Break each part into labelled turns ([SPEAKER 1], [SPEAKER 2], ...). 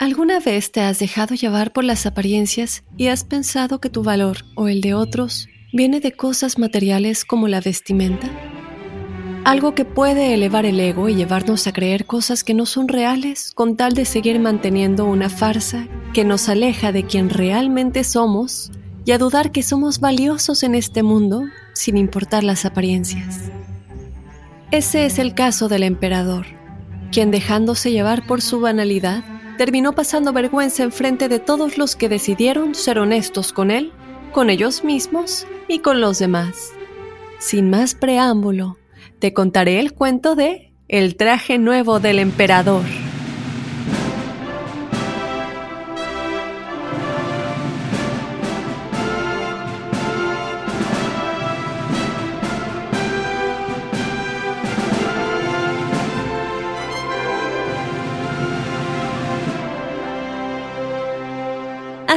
[SPEAKER 1] ¿Alguna vez te has dejado llevar por las apariencias y has pensado que tu valor o el de otros viene de cosas materiales como la vestimenta? Algo que puede elevar el ego y llevarnos a creer cosas que no son reales con tal de seguir manteniendo una farsa que nos aleja de quien realmente somos y a dudar que somos valiosos en este mundo sin importar las apariencias. Ese es el caso del emperador, quien dejándose llevar por su banalidad, terminó pasando vergüenza en frente de todos los que decidieron ser honestos con él, con ellos mismos y con los demás. Sin más preámbulo, te contaré el cuento de El traje nuevo del emperador.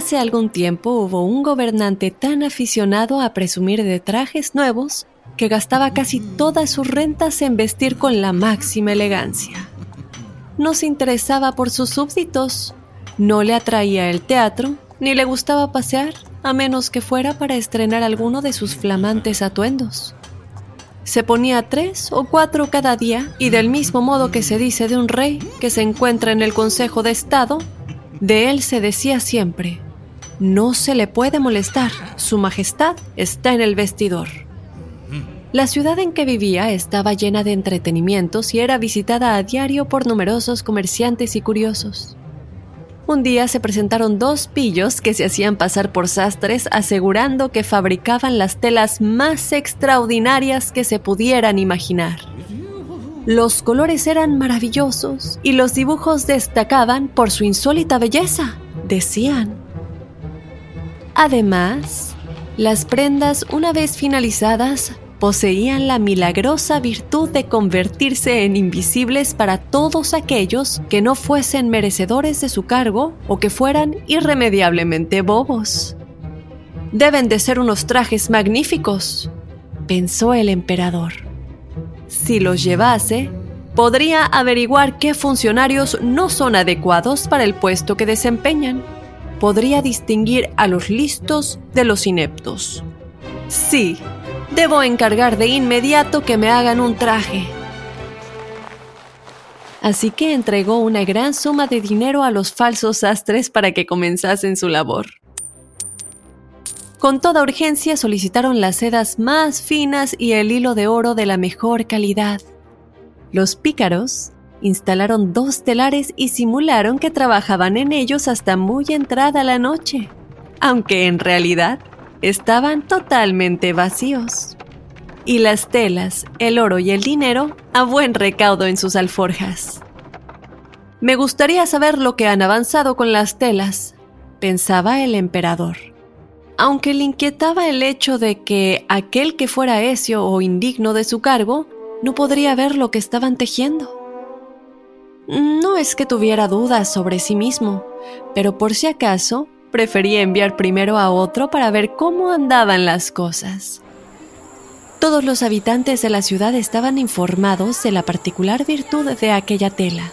[SPEAKER 1] Hace algún tiempo hubo un gobernante tan aficionado a presumir de trajes nuevos que gastaba casi todas sus rentas en vestir con la máxima elegancia. No se interesaba por sus súbditos, no le atraía el teatro, ni le gustaba pasear, a menos que fuera para estrenar alguno de sus flamantes atuendos. Se ponía tres o cuatro cada día y del mismo modo que se dice de un rey que se encuentra en el Consejo de Estado, de él se decía siempre, no se le puede molestar, su majestad está en el vestidor. La ciudad en que vivía estaba llena de entretenimientos y era visitada a diario por numerosos comerciantes y curiosos. Un día se presentaron dos pillos que se hacían pasar por sastres asegurando que fabricaban las telas más extraordinarias que se pudieran imaginar. Los colores eran maravillosos y los dibujos destacaban por su insólita belleza, decían. Además, las prendas una vez finalizadas poseían la milagrosa virtud de convertirse en invisibles para todos aquellos que no fuesen merecedores de su cargo o que fueran irremediablemente bobos. Deben de ser unos trajes magníficos, pensó el emperador. Si los llevase, podría averiguar qué funcionarios no son adecuados para el puesto que desempeñan. Podría distinguir a los listos de los ineptos. Sí, debo encargar de inmediato que me hagan un traje. Así que entregó una gran suma de dinero a los falsos sastres para que comenzasen su labor. Con toda urgencia solicitaron las sedas más finas y el hilo de oro de la mejor calidad. Los pícaros instalaron dos telares y simularon que trabajaban en ellos hasta muy entrada la noche, aunque en realidad estaban totalmente vacíos. Y las telas, el oro y el dinero a buen recaudo en sus alforjas. Me gustaría saber lo que han avanzado con las telas, pensaba el emperador. Aunque le inquietaba el hecho de que aquel que fuera esio o indigno de su cargo no podría ver lo que estaban tejiendo. No es que tuviera dudas sobre sí mismo, pero por si acaso prefería enviar primero a otro para ver cómo andaban las cosas. Todos los habitantes de la ciudad estaban informados de la particular virtud de aquella tela,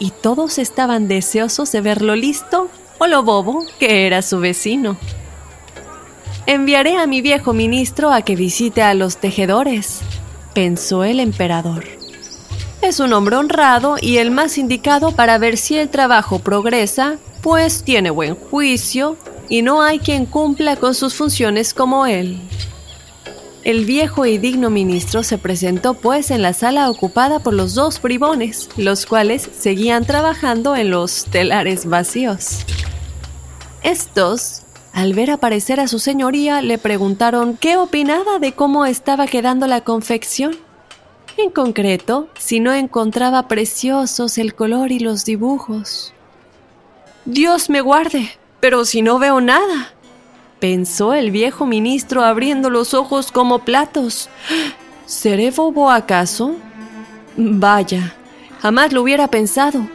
[SPEAKER 1] y todos estaban deseosos de ver lo listo o lo bobo que era su vecino. Enviaré a mi viejo ministro a que visite a los tejedores, pensó el emperador. Es un hombre honrado y el más indicado para ver si el trabajo progresa, pues tiene buen juicio y no hay quien cumpla con sus funciones como él. El viejo y digno ministro se presentó pues en la sala ocupada por los dos bribones, los cuales seguían trabajando en los telares vacíos. Estos, al ver aparecer a su señoría, le preguntaron qué opinaba de cómo estaba quedando la confección. En concreto, si no encontraba preciosos el color y los dibujos. Dios me guarde, pero si no veo nada, pensó el viejo ministro abriendo los ojos como platos. ¿Seré bobo acaso? Vaya, jamás lo hubiera pensado.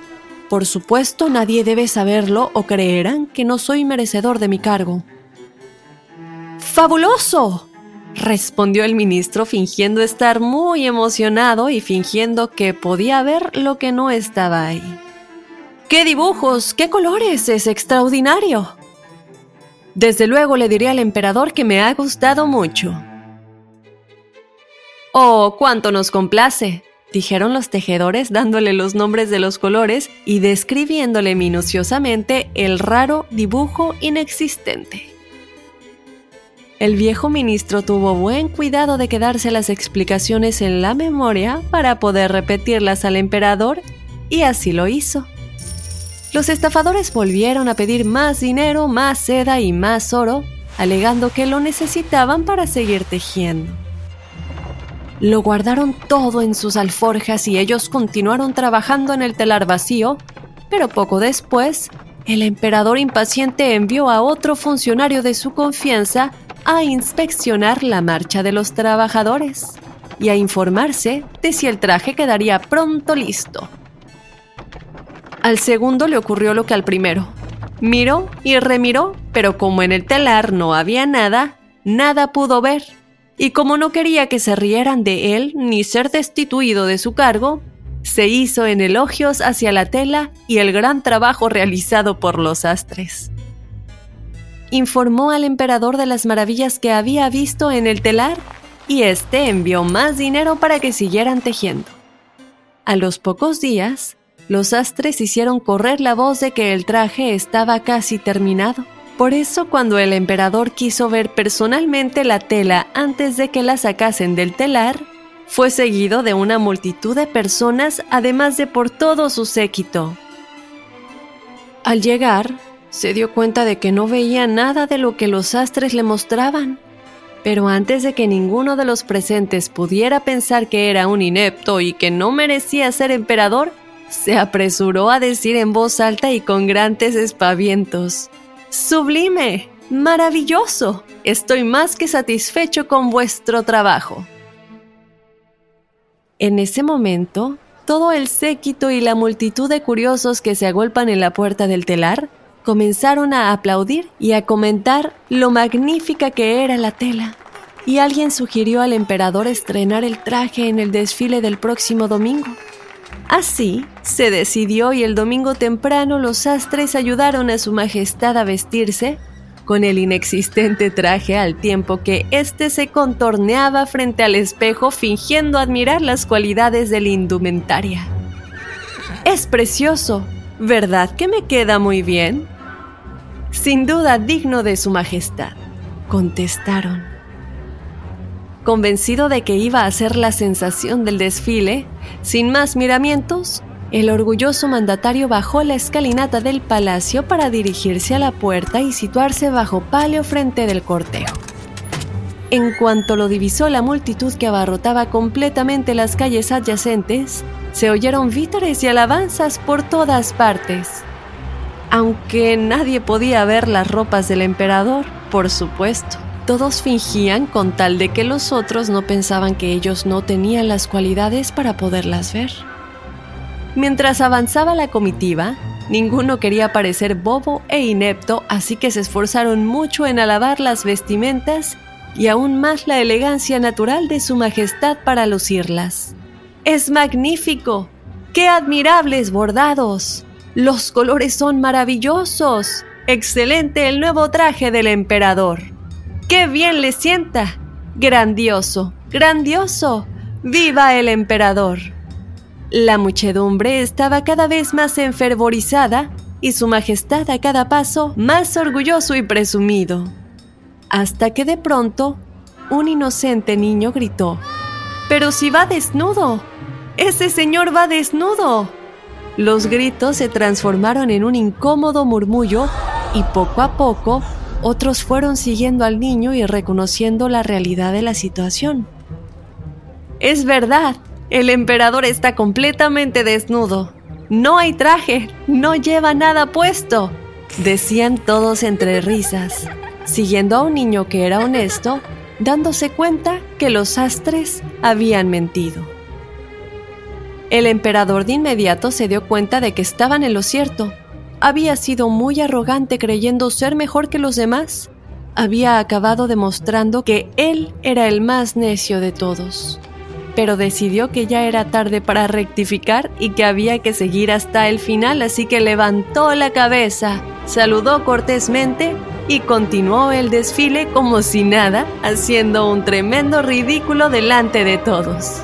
[SPEAKER 1] Por supuesto, nadie debe saberlo o creerán que no soy merecedor de mi cargo. ¡Fabuloso! Respondió el ministro fingiendo estar muy emocionado y fingiendo que podía ver lo que no estaba ahí. ¡Qué dibujos! ¡Qué colores! ¡Es extraordinario! Desde luego le diré al emperador que me ha gustado mucho. Oh, cuánto nos complace, dijeron los tejedores dándole los nombres de los colores y describiéndole minuciosamente el raro dibujo inexistente. El viejo ministro tuvo buen cuidado de quedarse las explicaciones en la memoria para poder repetirlas al emperador y así lo hizo. Los estafadores volvieron a pedir más dinero, más seda y más oro, alegando que lo necesitaban para seguir tejiendo. Lo guardaron todo en sus alforjas y ellos continuaron trabajando en el telar vacío, pero poco después, el emperador impaciente envió a otro funcionario de su confianza a inspeccionar la marcha de los trabajadores y a informarse de si el traje quedaría pronto listo. Al segundo le ocurrió lo que al primero. Miró y remiró, pero como en el telar no había nada, nada pudo ver. Y como no quería que se rieran de él ni ser destituido de su cargo, se hizo en elogios hacia la tela y el gran trabajo realizado por los astres. Informó al emperador de las maravillas que había visto en el telar y éste envió más dinero para que siguieran tejiendo. A los pocos días, los astres hicieron correr la voz de que el traje estaba casi terminado. Por eso cuando el emperador quiso ver personalmente la tela antes de que la sacasen del telar, fue seguido de una multitud de personas además de por todo su séquito. Al llegar, se dio cuenta de que no veía nada de lo que los astres le mostraban. Pero antes de que ninguno de los presentes pudiera pensar que era un inepto y que no merecía ser emperador, se apresuró a decir en voz alta y con grandes espavientos. Sublime, maravilloso, estoy más que satisfecho con vuestro trabajo. En ese momento, todo el séquito y la multitud de curiosos que se agolpan en la puerta del telar comenzaron a aplaudir y a comentar lo magnífica que era la tela. Y alguien sugirió al emperador estrenar el traje en el desfile del próximo domingo. Así, se decidió y el domingo temprano los astres ayudaron a su majestad a vestirse con el inexistente traje al tiempo que éste se contorneaba frente al espejo fingiendo admirar las cualidades de la indumentaria. Es precioso, ¿verdad que me queda muy bien? Sin duda digno de su majestad, contestaron. Convencido de que iba a ser la sensación del desfile, sin más miramientos, el orgulloso mandatario bajó la escalinata del palacio para dirigirse a la puerta y situarse bajo palio frente del cortejo. En cuanto lo divisó la multitud que abarrotaba completamente las calles adyacentes, se oyeron vítores y alabanzas por todas partes. Aunque nadie podía ver las ropas del emperador, por supuesto. Todos fingían con tal de que los otros no pensaban que ellos no tenían las cualidades para poderlas ver. Mientras avanzaba la comitiva, ninguno quería parecer bobo e inepto, así que se esforzaron mucho en alabar las vestimentas y aún más la elegancia natural de su majestad para lucirlas. ¡Es magnífico! ¡Qué admirables bordados! Los colores son maravillosos. Excelente el nuevo traje del emperador. ¡Qué bien le sienta! ¡Grandioso! ¡Grandioso! ¡Viva el emperador! La muchedumbre estaba cada vez más enfervorizada y su majestad a cada paso más orgulloso y presumido. Hasta que de pronto un inocente niño gritó, Pero si va desnudo, ese señor va desnudo. Los gritos se transformaron en un incómodo murmullo y poco a poco otros fueron siguiendo al niño y reconociendo la realidad de la situación. Es verdad, el emperador está completamente desnudo. No hay traje, no lleva nada puesto, decían todos entre risas, siguiendo a un niño que era honesto, dándose cuenta que los astres habían mentido. El emperador de inmediato se dio cuenta de que estaban en lo cierto. Había sido muy arrogante creyendo ser mejor que los demás. Había acabado demostrando que él era el más necio de todos. Pero decidió que ya era tarde para rectificar y que había que seguir hasta el final, así que levantó la cabeza, saludó cortésmente y continuó el desfile como si nada, haciendo un tremendo ridículo delante de todos.